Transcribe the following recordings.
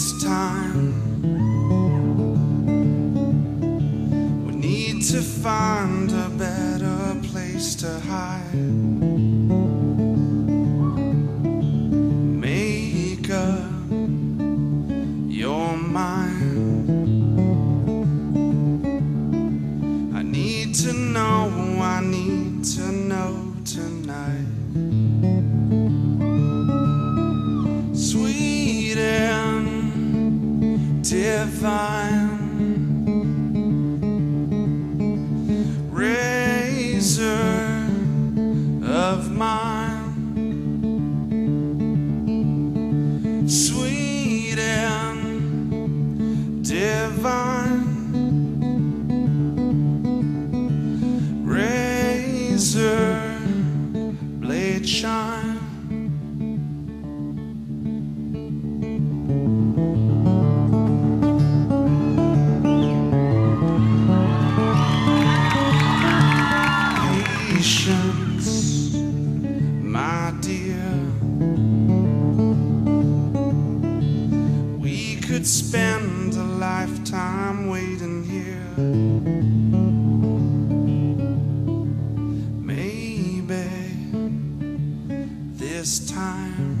it's time. We need to find a better place to hide. Make up your mind. I need to know, I need to know tonight. Divine. Razor of mine, sweet and divine. Razor blade shine. Spend a lifetime waiting here. Maybe this time.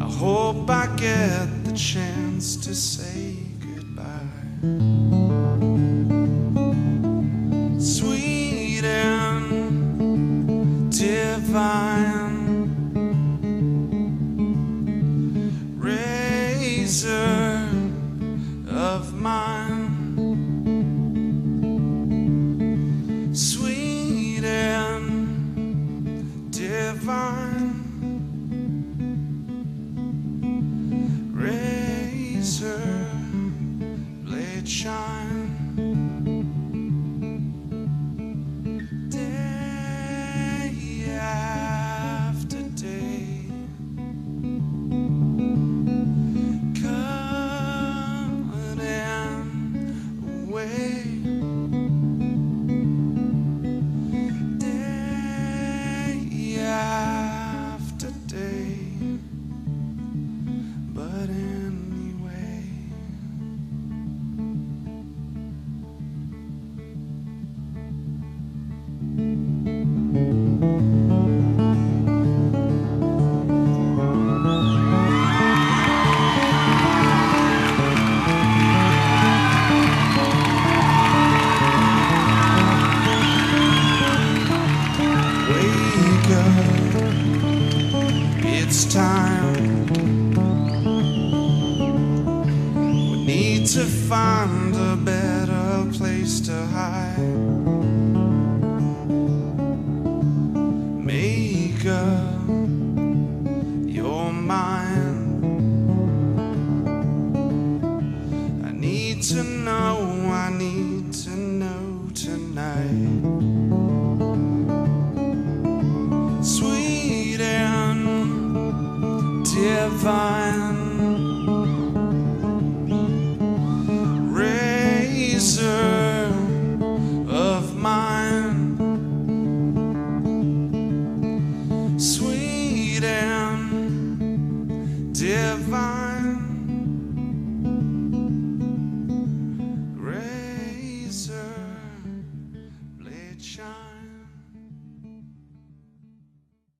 I hope I get the chance to say goodbye. Razor of mine, sweet and divine. Razor blade shine. Wake up, it's time. We need to find a better place to hide. Make up your mind. I need to know, I need to know tonight.